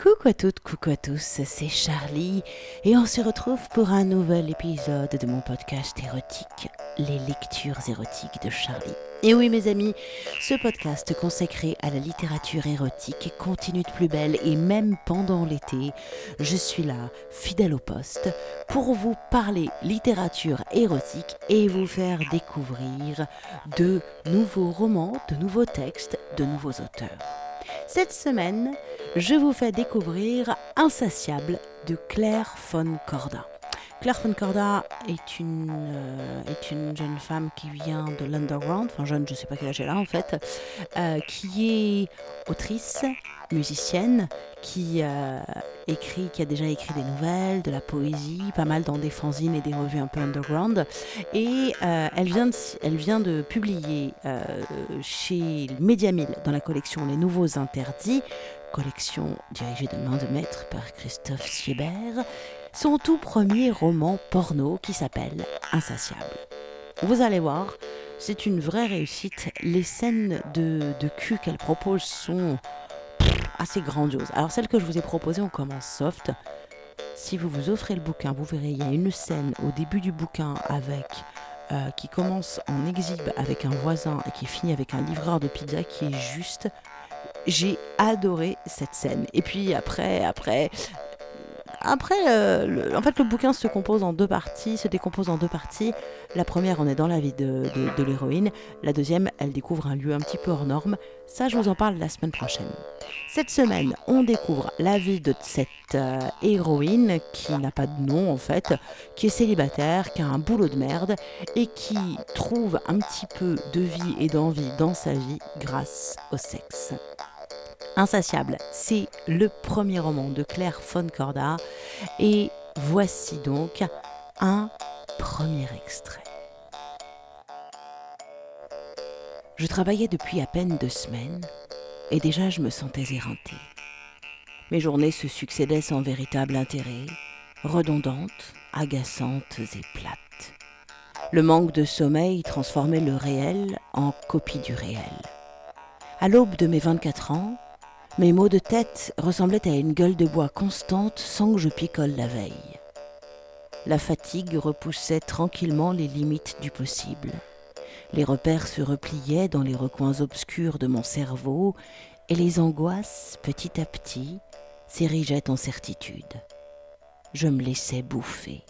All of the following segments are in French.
Coucou à toutes, coucou à tous, c'est Charlie et on se retrouve pour un nouvel épisode de mon podcast érotique, Les lectures érotiques de Charlie. Et oui mes amis, ce podcast consacré à la littérature érotique continue de plus belle et même pendant l'été, je suis là, fidèle au poste, pour vous parler littérature érotique et vous faire découvrir de nouveaux romans, de nouveaux textes, de nouveaux auteurs. Cette semaine, je vous fais découvrir Insatiable de Claire von Corda. Claire von Corda est une, euh, jeune femme qui vient de l'underground, enfin jeune, je ne sais pas quel âge elle a en fait, euh, qui est autrice, musicienne, qui euh, écrit, qui a déjà écrit des nouvelles, de la poésie, pas mal dans des fanzines et des revues un peu underground. Et elle, vient de, elle vient de publier chez Mediamille dans la collection Les Nouveaux Interdits collection dirigée de main de maître par Christophe Siebert, son tout premier roman porno qui s'appelle Insatiable. Vous allez voir, c'est une vraie réussite. Les scènes de, de cul qu'elle propose sont assez grandioses. Alors celle que je vous ai proposée, on commence soft. Si vous vous offrez le bouquin, vous verrez, il y a une scène au début du bouquin avec euh, qui commence en exhibe avec un voisin et qui finit avec un livreur de pizza qui est juste j'ai adoré cette scène. Et puis après, après, après, euh, en fait, le bouquin se compose en deux parties, se décompose en deux parties. La première, on est dans la vie de, l'héroïne. La deuxième, elle découvre un lieu un petit peu hors norme. Ça, je vous en parle la semaine prochaine. Cette semaine, on découvre la vie de cette euh, héroïne qui n'a pas de nom en fait, qui est célibataire, qui a un boulot de merde et qui trouve un petit peu de vie et d'envie dans sa vie grâce au sexe. Insatiable, c'est le premier roman de Claire von Corda et voici donc un premier extrait. Je travaillais depuis à peine deux semaines et déjà je me sentais éreintée. Mes journées se succédaient sans véritable intérêt, redondantes, agaçantes et plates. Le manque de sommeil transformait le réel en copie du réel. À l'aube de mes 24 ans, mes maux de tête ressemblaient à une gueule de bois constante sans que je picole la veille. La fatigue repoussait tranquillement les limites du possible. Les repères se repliaient dans les recoins obscurs de mon cerveau et les angoisses, petit à petit, s'érigeaient en certitude. Je me laissais bouffer.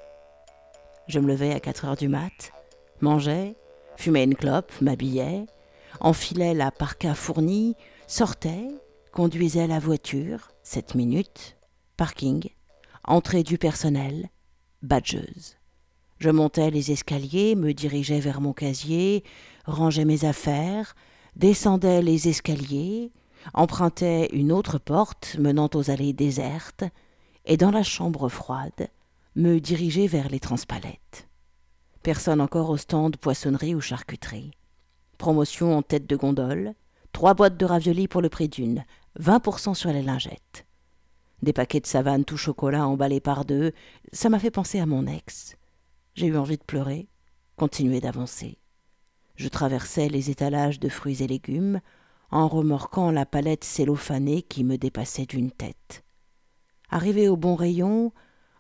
Je me levais à 4 heures du mat, mangeais, fumais une clope, m'habillais, enfilais la parka fournie, sortais, conduisait la voiture, 7 minutes, parking, entrée du personnel, badgeuse. Je montais les escaliers, me dirigeais vers mon casier, rangeais mes affaires, descendais les escaliers, empruntais une autre porte menant aux allées désertes, et dans la chambre froide, me dirigeais vers les transpalettes. Personne encore au stand poissonnerie ou charcuterie. Promotion en tête de gondole, trois boîtes de raviolis pour le prix d'une, 20% sur les lingettes. Des paquets de savane tout chocolat emballés par deux, ça m'a fait penser à mon ex. J'ai eu envie de pleurer, continuer d'avancer. Je traversais les étalages de fruits et légumes, en remorquant la palette cellophanée qui me dépassait d'une tête. Arrivé au bon rayon,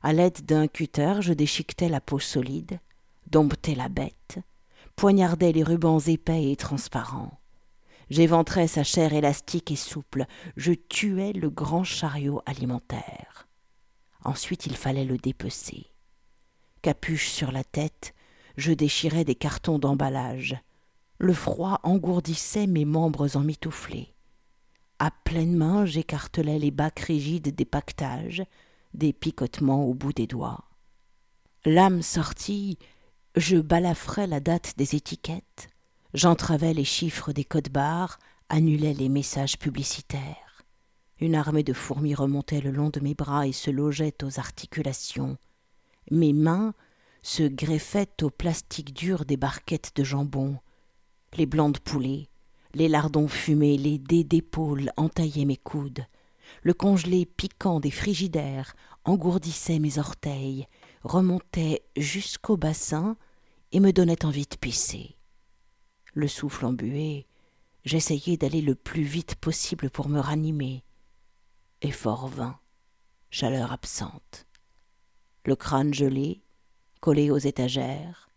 à l'aide d'un cutter, je déchiquetais la peau solide, domptais la bête, poignardais les rubans épais et transparents. J'éventrais sa chair élastique et souple, je tuais le grand chariot alimentaire. Ensuite il fallait le dépecer. Capuche sur la tête, je déchirais des cartons d'emballage. Le froid engourdissait mes membres emmitouflés. À pleine main, j'écartelais les bacs rigides des pactages, des picotements au bout des doigts. L'âme sortie, je balafrais la date des étiquettes, J'entravais les chiffres des codes barres, annulais les messages publicitaires. Une armée de fourmis remontait le long de mes bras et se logeait aux articulations. Mes mains se greffaient au plastique dur des barquettes de jambon. Les blancs de poulet, les lardons fumés, les dés d'épaule entaillaient mes coudes. Le congelé piquant des frigidaires engourdissait mes orteils, remontait jusqu'au bassin et me donnait envie de pisser le souffle embué, j'essayais d'aller le plus vite possible pour me ranimer. effort vain, chaleur absente. Le crâne gelé, collé aux étagères,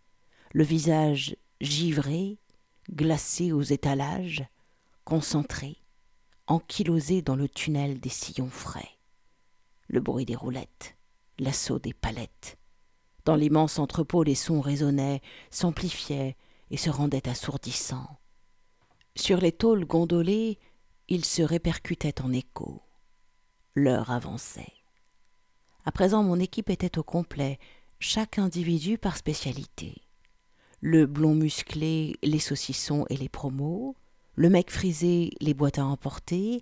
le visage givré, glacé aux étalages, concentré, ankylosé dans le tunnel des sillons frais. Le bruit des roulettes, l'assaut des palettes. Dans l'immense entrepôt, les sons résonnaient, s'amplifiaient et se rendaient assourdissants. Sur les tôles gondolées, ils se répercutaient en écho. L'heure avançait. À présent, mon équipe était au complet, chaque individu par spécialité. Le blond musclé, les saucissons et les promos, le mec frisé, les boîtes à emporter,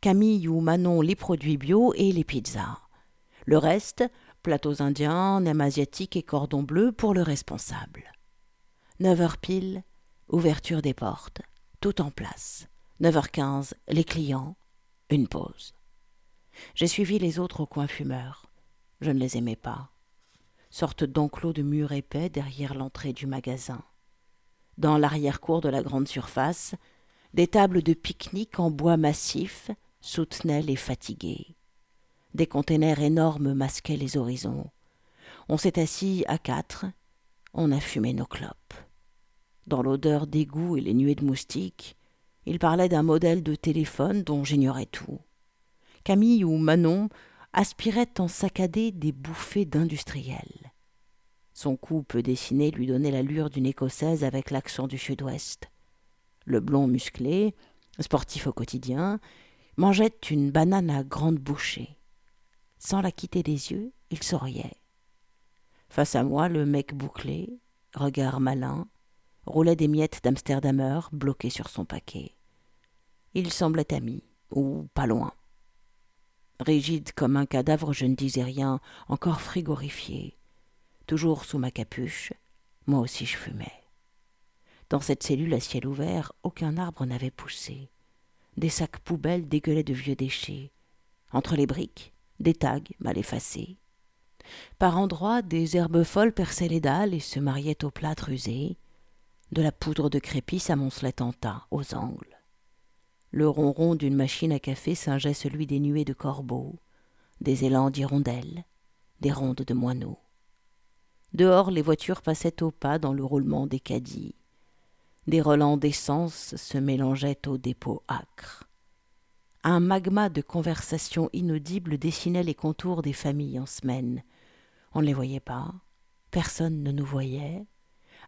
Camille ou Manon, les produits bio et les pizzas. Le reste, plateaux indiens, nems asiatiques et cordons bleus pour le responsable. Neuf heures pile, ouverture des portes, tout en place. Neuf heures quinze, les clients, une pause. J'ai suivi les autres au coin fumeur. Je ne les aimais pas. Sorte d'enclos de murs épais derrière l'entrée du magasin. Dans l'arrière-cour de la grande surface, des tables de pique-nique en bois massif soutenaient les fatigués. Des containers énormes masquaient les horizons. On s'est assis à quatre, on a fumé nos clopes. Dans l'odeur d'égout et les nuées de moustiques, il parlait d'un modèle de téléphone dont j'ignorais tout. Camille ou Manon aspiraient en saccadé des bouffées d'industriels. Son cou peu dessiné lui donnait l'allure d'une écossaise avec l'accent du sud-ouest. Le blond musclé, sportif au quotidien, mangeait une banane à grande bouchée. Sans la quitter des yeux, il souriait. Face à moi, le mec bouclé, regard malin, roulait des miettes d'Amsterdamer bloquées sur son paquet. Il semblait ami, ou pas loin. Rigide comme un cadavre, je ne disais rien, encore frigorifié. Toujours sous ma capuche, moi aussi je fumais. Dans cette cellule à ciel ouvert, aucun arbre n'avait poussé. Des sacs poubelles dégueulaient de vieux déchets. Entre les briques, des tags mal effacés. Par endroits, des herbes folles perçaient les dalles et se mariaient aux plâtres usés. De la poudre de crépi s'amoncelait en tas aux angles. Le ronron d'une machine à café singeait celui des nuées de corbeaux, des élans d'hirondelles, des rondes de moineaux. Dehors, les voitures passaient au pas dans le roulement des caddies. Des relents d'essence se mélangeaient aux dépôts âcres. Un magma de conversations inaudibles dessinait les contours des familles en semaine. On ne les voyait pas, personne ne nous voyait.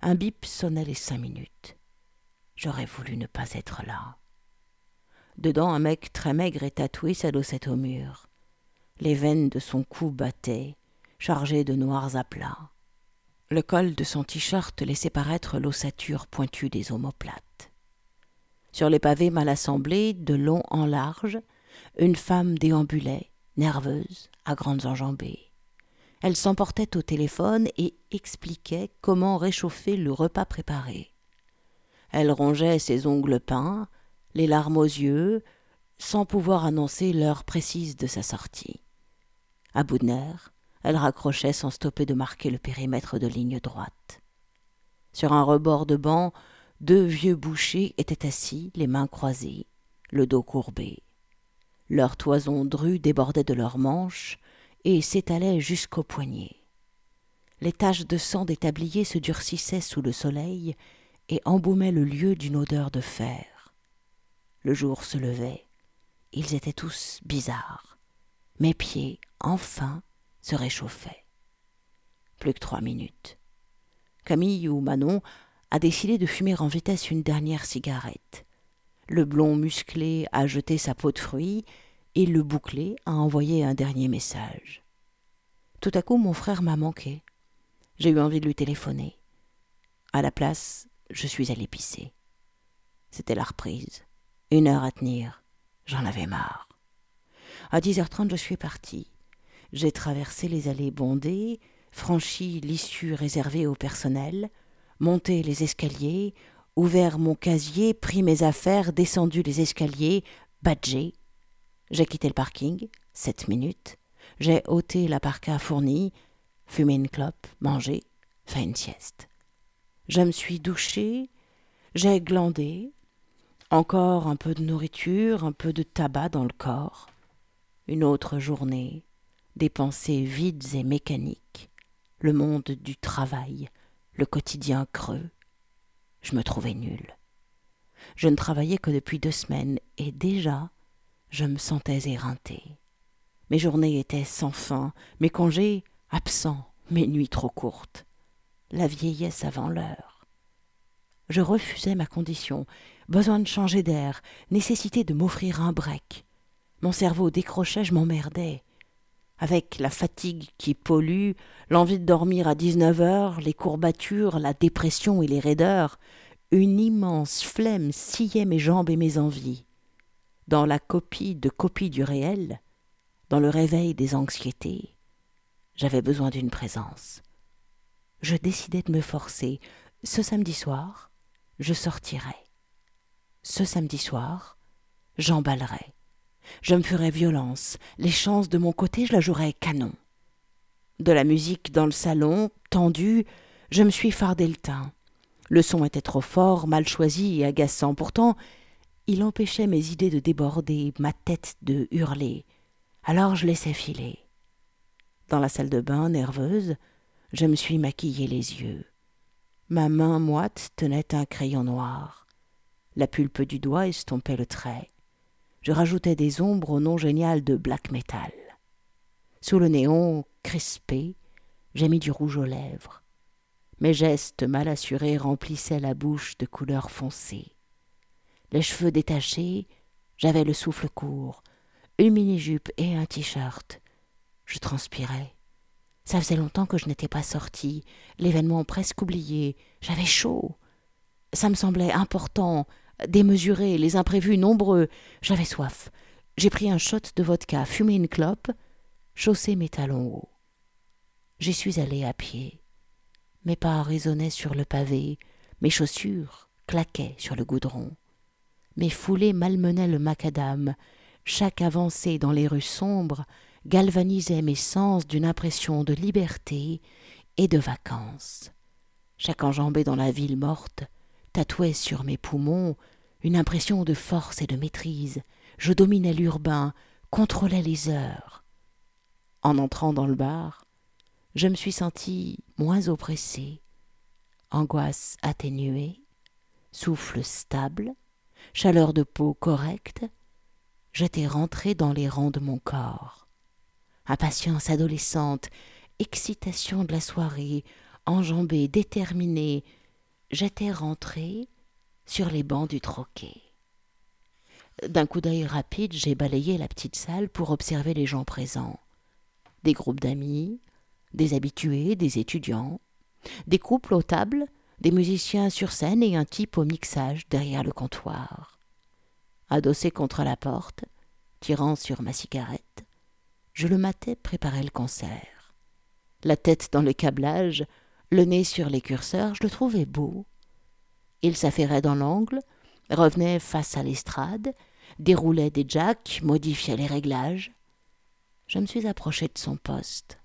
Un bip sonnait les cinq minutes. J'aurais voulu ne pas être là. Dedans, un mec très maigre et tatoué s'adossait au mur. Les veines de son cou battaient, chargées de noirs aplats. Le col de son t-shirt laissait paraître l'ossature pointue des omoplates. Sur les pavés mal assemblés, de long en large, une femme déambulait, nerveuse, à grandes enjambées. Elle s'emportait au téléphone et expliquait comment réchauffer le repas préparé. Elle rongeait ses ongles peints, les larmes aux yeux, sans pouvoir annoncer l'heure précise de sa sortie. À bout de nerfs, elle raccrochait sans stopper de marquer le périmètre de ligne droite. Sur un rebord de banc, deux vieux bouchers étaient assis, les mains croisées, le dos courbé. Leur toison drue débordait de leurs manches et s'étalait jusqu'aux poignets. Les taches de sang des tabliers se durcissaient sous le soleil et embaumaient le lieu d'une odeur de fer. Le jour se levait. Ils étaient tous bizarres. Mes pieds, enfin, se réchauffaient. Plus que trois minutes. Camille ou Manon a décidé de fumer en vitesse une dernière cigarette. Le blond musclé a jeté sa peau de fruits et le bouclé a envoyé un dernier message. Tout à coup, mon frère m'a manqué. J'ai eu envie de lui téléphoner. À la place, je suis allé pisser. C'était la reprise. Une heure à tenir. J'en avais marre. À dix heures trente, je suis parti. J'ai traversé les allées bondées, franchi l'issue réservée au personnel, monté les escaliers, ouvert mon casier, pris mes affaires, descendu les escaliers, badgé. J'ai quitté le parking, sept minutes. J'ai ôté la parka fournie, fumé une clope, mangé, fait une sieste. Je me suis douché, j'ai glandé, encore un peu de nourriture, un peu de tabac dans le corps. Une autre journée, des pensées vides et mécaniques, le monde du travail, le quotidien creux. Je me trouvais nulle. Je ne travaillais que depuis deux semaines et déjà je me sentais éreintée. Mes journées étaient sans fin, mes congés absents, mes nuits trop courtes. La vieillesse avant l'heure. Je refusais ma condition, besoin de changer d'air, nécessité de m'offrir un break. Mon cerveau décrochait, je m'emmerdais. Avec la fatigue qui pollue, l'envie de dormir à dix-neuf heures, les courbatures, la dépression et les raideurs, une immense flemme sciait mes jambes et mes envies. Dans la copie de copie du réel, dans le réveil des anxiétés, j'avais besoin d'une présence. Je décidai de me forcer. Ce samedi soir, je sortirai. Ce samedi soir, j'emballerai. Je me ferai violence. Les chances de mon côté, je la jouerai canon. De la musique dans le salon, tendue, je me suis fardé le teint. Le son était trop fort, mal choisi et agaçant. Pourtant, il empêchait mes idées de déborder, ma tête de hurler. Alors je laissais filer. Dans la salle de bain, nerveuse, je me suis maquillé les yeux. Ma main moite tenait un crayon noir. La pulpe du doigt estompait le trait. Je rajoutais des ombres au nom génial de black metal. Sous le néon crispé, j'ai mis du rouge aux lèvres. Mes gestes mal assurés remplissaient la bouche de couleur foncée. Les cheveux détachés, j'avais le souffle court, une mini-jupe et un t-shirt. Je transpirais. Ça faisait longtemps que je n'étais pas sortie, l'événement presque oublié. J'avais chaud. Ça me semblait important, démesuré, les imprévus nombreux. J'avais soif. J'ai pris un shot de vodka, fumé une clope, chaussé mes talons hauts. J'y suis allée à pied. Mes pas résonnaient sur le pavé, mes chaussures claquaient sur le goudron. Mes foulées malmenaient le macadam, chaque avancée dans les rues sombres galvanisait mes sens d'une impression de liberté et de vacances. Chaque enjambée dans la ville morte tatouait sur mes poumons une impression de force et de maîtrise. Je dominais l'urbain, contrôlais les heures. En entrant dans le bar, je me suis senti moins oppressé, angoisse atténuée, souffle stable, chaleur de peau correcte, j'étais rentré dans les rangs de mon corps. Impatience adolescente, excitation de la soirée, enjambée, déterminée, j'étais rentré sur les bancs du troquet. D'un coup d'œil rapide, j'ai balayé la petite salle pour observer les gens présents. Des groupes d'amis, des habitués, des étudiants, des couples aux tables, des musiciens sur scène et un type au mixage derrière le comptoir. Adossé contre la porte, tirant sur ma cigarette, je le matais préparer le concert. La tête dans le câblage, le nez sur les curseurs, je le trouvais beau. Il s'affairait dans l'angle, revenait face à l'estrade, déroulait des jacks, modifiait les réglages. Je me suis approché de son poste.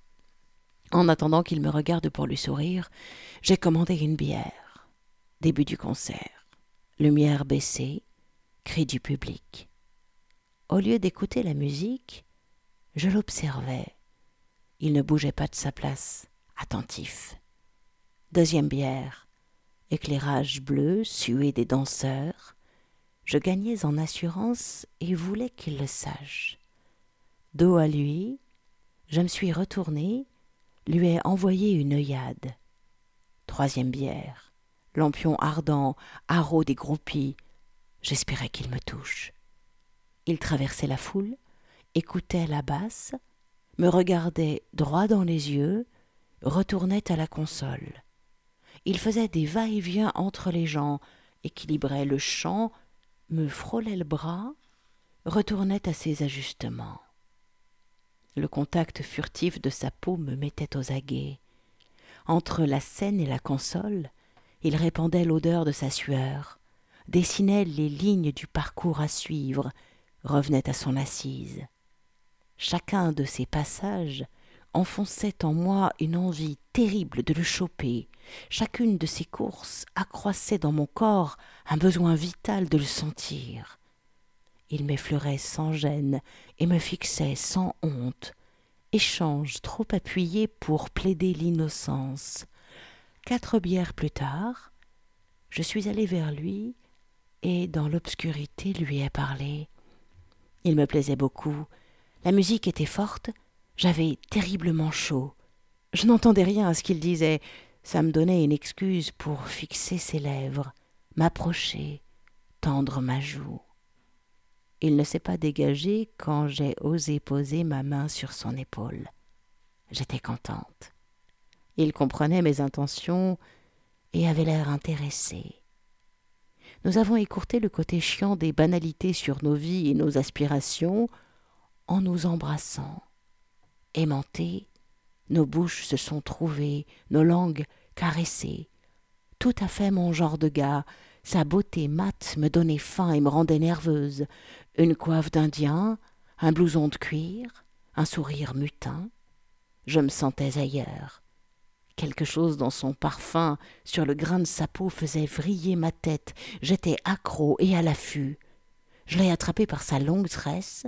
En attendant qu'il me regarde pour lui sourire, j'ai commandé une bière. Début du concert. Lumière baissée, cri du public. Au lieu d'écouter la musique, je l'observais. Il ne bougeait pas de sa place, attentif. Deuxième bière. Éclairage bleu, sué des danseurs. Je gagnais en assurance et voulais qu'il le sache. Dos à lui, je me suis retourné lui ai envoyé une œillade. Troisième bière, lampion ardent, haro des groupies. J'espérais qu'il me touche. Il traversait la foule, écoutait la basse, me regardait droit dans les yeux, retournait à la console. Il faisait des va-et-vient entre les gens, équilibrait le chant, me frôlait le bras, retournait à ses ajustements. Le contact furtif de sa peau me mettait aux aguets. Entre la scène et la console, il répandait l'odeur de sa sueur, dessinait les lignes du parcours à suivre, revenait à son assise. Chacun de ces passages enfonçait en moi une envie terrible de le choper. Chacune de ces courses accroissait dans mon corps un besoin vital de le sentir. Il m'effleurait sans gêne et me fixait sans honte. Échange trop appuyé pour plaider l'innocence. Quatre bières plus tard, je suis allé vers lui et, dans l'obscurité, lui ai parlé. Il me plaisait beaucoup. La musique était forte, j'avais terriblement chaud. Je n'entendais rien à ce qu'il disait. Ça me donnait une excuse pour fixer ses lèvres, m'approcher, tendre ma joue. Il ne s'est pas dégagé quand j'ai osé poser ma main sur son épaule. J'étais contente. Il comprenait mes intentions et avait l'air intéressé. Nous avons écourté le côté chiant des banalités sur nos vies et nos aspirations en nous embrassant. Aimantés, nos bouches se sont trouvées, nos langues caressées. Tout à fait mon genre de gars. Sa beauté mate me donnait faim et me rendait nerveuse. Une coiffe d'Indien, un blouson de cuir, un sourire mutin. Je me sentais ailleurs. Quelque chose dans son parfum, sur le grain de sa peau, faisait vriller ma tête. J'étais accro et à l'affût. Je l'ai attrapé par sa longue tresse,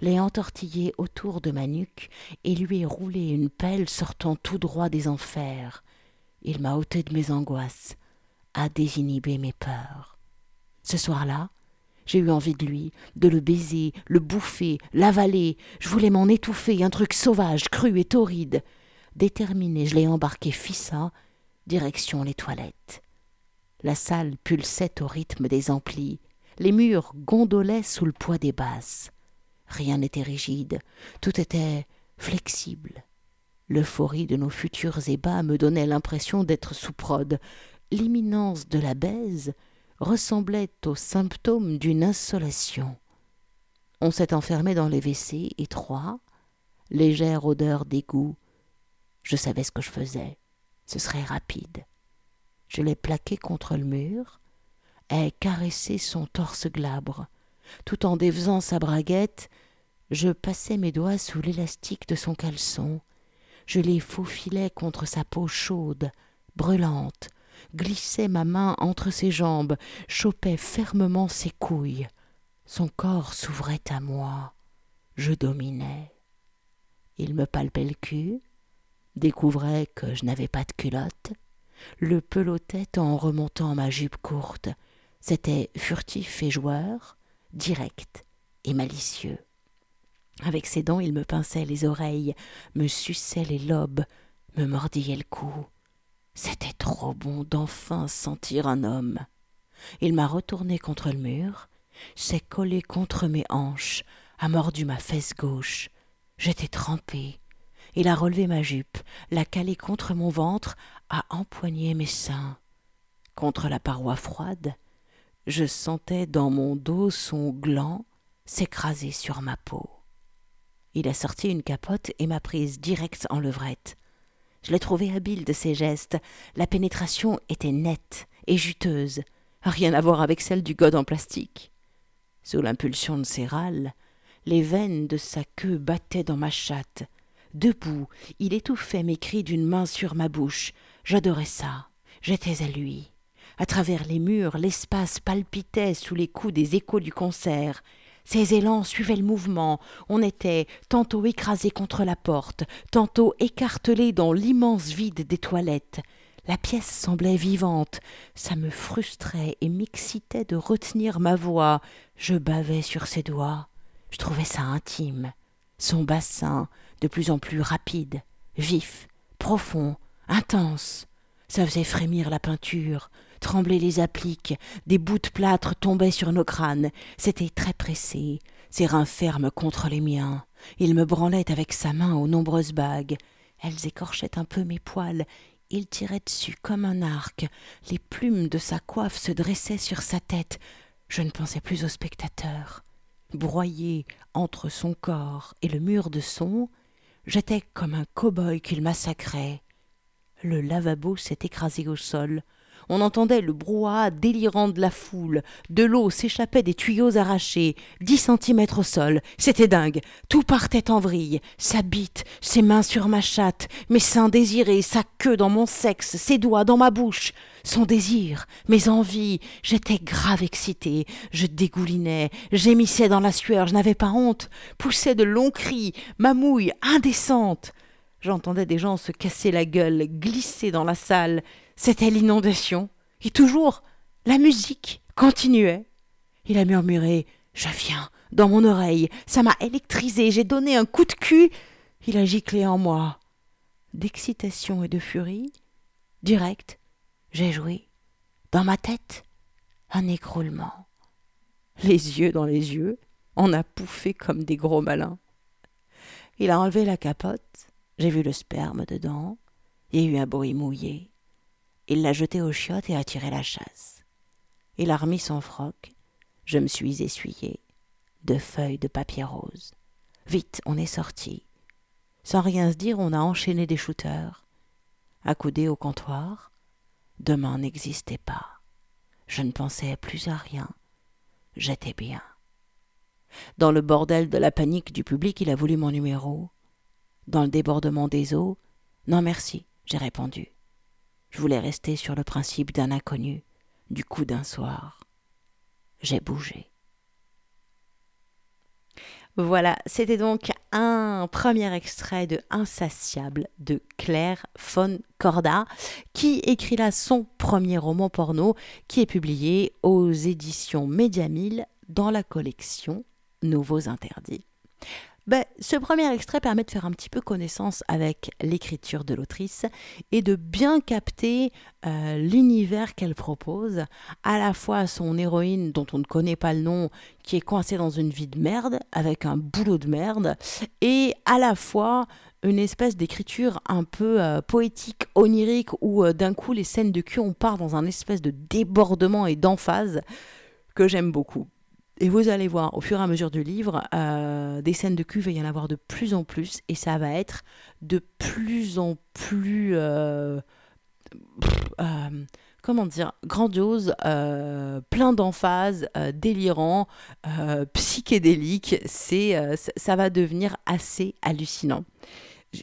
l'ai entortillé autour de ma nuque et lui ai roulé une pelle sortant tout droit des enfers. Il m'a ôté de mes angoisses, a désinhibé mes peurs. Ce soir-là, j'ai eu envie de lui, de le baiser, le bouffer, l'avaler. Je voulais m'en étouffer, un truc sauvage, cru et torride. Déterminé, je l'ai embarqué fissa, direction les toilettes. La salle pulsait au rythme des amplis, les murs gondolaient sous le poids des basses. Rien n'était rigide, tout était flexible. L'euphorie de nos futurs ébats me donnait l'impression d'être sous prod. L'imminence de la baise ressemblait aux symptômes d'une insolation. On s'est enfermé dans les WC étroits, légère odeur d'égout, je savais ce que je faisais. Ce serait rapide. Je l'ai plaqué contre le mur, ai caressé son torse glabre. Tout en défaisant sa braguette, je passais mes doigts sous l'élastique de son caleçon. Je les faufilais contre sa peau chaude, brûlante, glissais ma main entre ses jambes, chopais fermement ses couilles. Son corps s'ouvrait à moi. Je dominais. Il me palpait le cul, découvrait que je n'avais pas de culotte, le pelotait en remontant ma jupe courte. C'était furtif et joueur, direct et malicieux. Avec ses dents, il me pinçait les oreilles, me suçait les lobes, me mordillait le cou. C'était trop bon d'enfin sentir un homme. Il m'a retourné contre le mur, s'est collé contre mes hanches, a mordu ma fesse gauche. J'étais trempée, il a relevé ma jupe, l'a calée contre mon ventre, a empoigné mes seins. Contre la paroi froide, je sentais dans mon dos son gland s'écraser sur ma peau. Il a sorti une capote et m'a prise directe en levrette. Je l'ai trouvé habile de ses gestes. La pénétration était nette et juteuse, rien à voir avec celle du god en plastique. Sous l'impulsion de ses râles, les veines de sa queue battaient dans ma chatte. Debout, il étouffait mes cris d'une main sur ma bouche. J'adorais ça. J'étais à lui. À travers les murs, l'espace palpitait sous les coups des échos du concert. Ses élans suivaient le mouvement. On était tantôt écrasé contre la porte, tantôt écartelé dans l'immense vide des toilettes. La pièce semblait vivante. Ça me frustrait et m'excitait de retenir ma voix. Je bavais sur ses doigts. Je trouvais ça intime. Son bassin, de plus en plus rapide, vif, profond, intense. Ça faisait frémir la peinture, trembler les appliques, des bouts de plâtre tombaient sur nos crânes. C'était très pressé, ses reins fermes contre les miens. Il me branlait avec sa main aux nombreuses bagues. Elles écorchaient un peu mes poils. Il tirait dessus comme un arc. Les plumes de sa coiffe se dressaient sur sa tête. Je ne pensais plus au spectateur. Broyé entre son corps et le mur de son, J'étais comme un cow-boy qu'il massacrait. Le lavabo s'est écrasé au sol. On entendait le brouhaha délirant de la foule. De l'eau s'échappait des tuyaux arrachés, dix centimètres au sol. C'était dingue. Tout partait en vrille. Sa bite, ses mains sur ma chatte, mes seins désirés, sa queue dans mon sexe, ses doigts dans ma bouche. Son désir, mes envies, j'étais grave excitée, je dégoulinais, gémissais dans la sueur, je n'avais pas honte, poussais de longs cris, ma mouille indécente. J'entendais des gens se casser la gueule, glisser dans la salle. C'était l'inondation. Et toujours, la musique continuait. Il a murmuré Je viens dans mon oreille. Ça m'a électrisé. J'ai donné un coup de cul. Il a giclé en moi. D'excitation et de furie, direct, j'ai joué. Dans ma tête, un écroulement. Les yeux dans les yeux, on a pouffé comme des gros malins. Il a enlevé la capote, j'ai vu le sperme dedans. Il y a eu un bruit mouillé. Il l'a jeté aux chiottes et a tiré la chasse. Il a remis son froc. Je me suis essuyé. De feuilles de papier rose. Vite, on est sorti. Sans rien se dire, on a enchaîné des shooters. Accoudé au comptoir. Demain n'existait pas. Je ne pensais plus à rien. J'étais bien. Dans le bordel de la panique du public, il a voulu mon numéro dans le débordement des eaux Non merci, j'ai répondu. Je voulais rester sur le principe d'un inconnu, du coup d'un soir. J'ai bougé. Voilà, c'était donc un premier extrait de Insatiable de Claire von Corda, qui écrit là son premier roman porno, qui est publié aux éditions Média dans la collection Nouveaux Interdits. Ben, ce premier extrait permet de faire un petit peu connaissance avec l'écriture de l'autrice et de bien capter euh, l'univers qu'elle propose, à la fois son héroïne dont on ne connaît pas le nom, qui est coincée dans une vie de merde, avec un boulot de merde, et à la fois une espèce d'écriture un peu euh, poétique, onirique, où euh, d'un coup les scènes de cul, on part dans un espèce de débordement et d'emphase que j'aime beaucoup. Et vous allez voir, au fur et à mesure du livre, euh, des scènes de cul, il va y en avoir de plus en plus, et ça va être de plus en plus, euh, euh, comment dire, grandiose, plein d'emphase, délirant, psychédélique. C'est, ça va devenir assez hallucinant.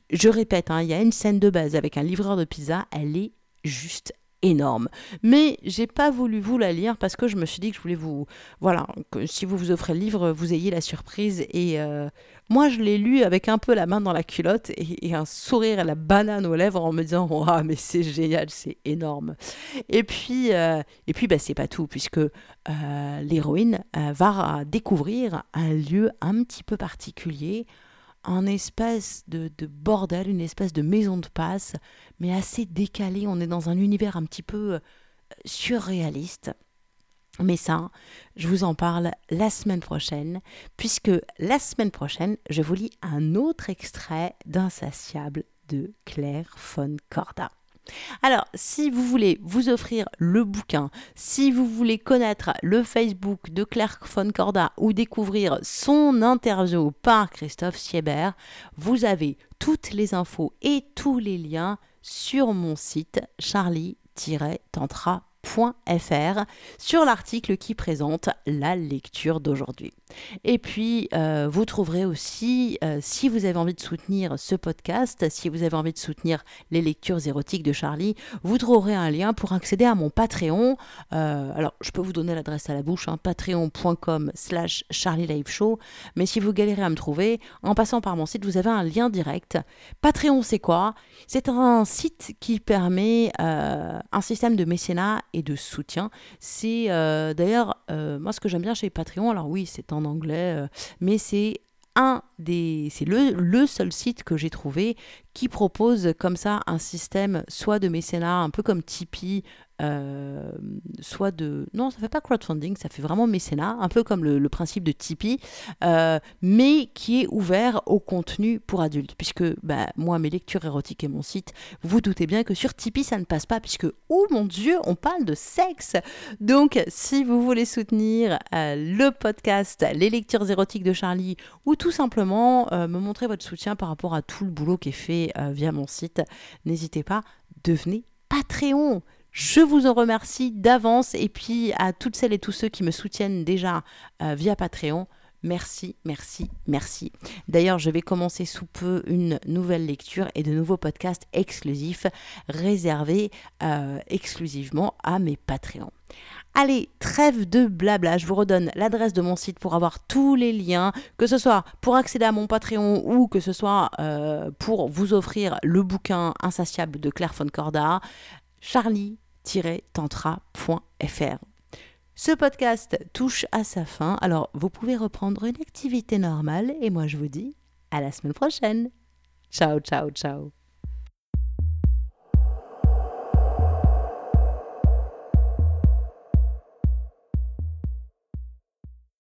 Je, répète, hein, il y a une scène de base avec un livreur de pizza, elle est juste énorme. Mais j'ai pas voulu vous la lire parce que je me suis dit que je voulais vous. Voilà, que si vous vous offrez le livre, vous ayez la surprise. Et euh, moi, je l'ai lu avec un peu la main dans la culotte et, un sourire à la banane aux lèvres en me disant Waouh, mais c'est génial, c'est énorme. Et puis, euh, et puis bah, c'est pas tout, puisque euh, l'héroïne va découvrir un lieu un petit peu particulier un espèce de, bordel, une espèce de maison de passe, mais assez décalé. On est dans un univers un petit peu euh, surréaliste. Mais ça, je vous en parle la semaine prochaine, puisque la semaine prochaine, je vous lis un autre extrait d'Insatiable de Claire von Corda. Alors, si vous voulez vous offrir le bouquin, si vous voulez connaître le Facebook de Claire von Corda ou découvrir son interview par Christophe Sieber, vous avez toutes les infos et tous les liens sur mon site charlie-tantra fr sur l'article qui présente la lecture d'aujourd'hui. Et puis, euh, vous trouverez aussi, euh, si vous avez envie de soutenir ce podcast, si vous avez envie de soutenir les lectures érotiques de Charlie, vous trouverez un lien pour accéder à mon Patreon. Euh, alors, je peux vous donner l'adresse à la bouche, hein, patreon.com slash Charlie Live Show, mais si vous galérez à me trouver, en passant par mon site, vous avez un lien direct. Patreon, c'est quoi? C'est un site qui permet un système de mécénat de soutien. C'est d'ailleurs, moi ce que j'aime bien chez Patreon, alors oui, c'est en anglais, euh, mais c'est un des, c'est le, le, seul site que j'ai trouvé qui propose comme ça un système soit de mécénat, un peu comme Tipeee, euh, soit de... Non, ça fait pas crowdfunding, ça fait vraiment mécénat, un peu comme le, principe de Tipeee, euh, mais qui est ouvert au contenu pour adultes. Puisque bah, moi, mes lectures érotiques et mon site, vous doutez bien que sur Tipeee, ça ne passe pas, puisque, oh mon Dieu, on parle de sexe. Donc, si vous voulez soutenir euh, le podcast, les lectures érotiques de Charlie, ou tout simplement me montrer votre soutien par rapport à tout le boulot qui est fait via mon site, n'hésitez pas, devenez Patreon. Je vous en remercie d'avance et puis à toutes celles et tous ceux qui me soutiennent déjà euh, via Patreon. Merci, merci, merci. D'ailleurs, je vais commencer sous peu une nouvelle lecture et de nouveaux podcasts exclusifs réservés euh, exclusivement à mes Patreons. Allez, trêve de blabla, je vous redonne l'adresse de mon site pour avoir tous les liens, que ce soit pour accéder à mon Patreon ou que ce soit euh, pour vous offrir le bouquin insatiable de Claire Foncorda, charlie-tantra.fr. Ce podcast touche à sa fin, alors vous pouvez reprendre une activité normale et moi je vous dis à la semaine prochaine. Ciao, ciao, ciao.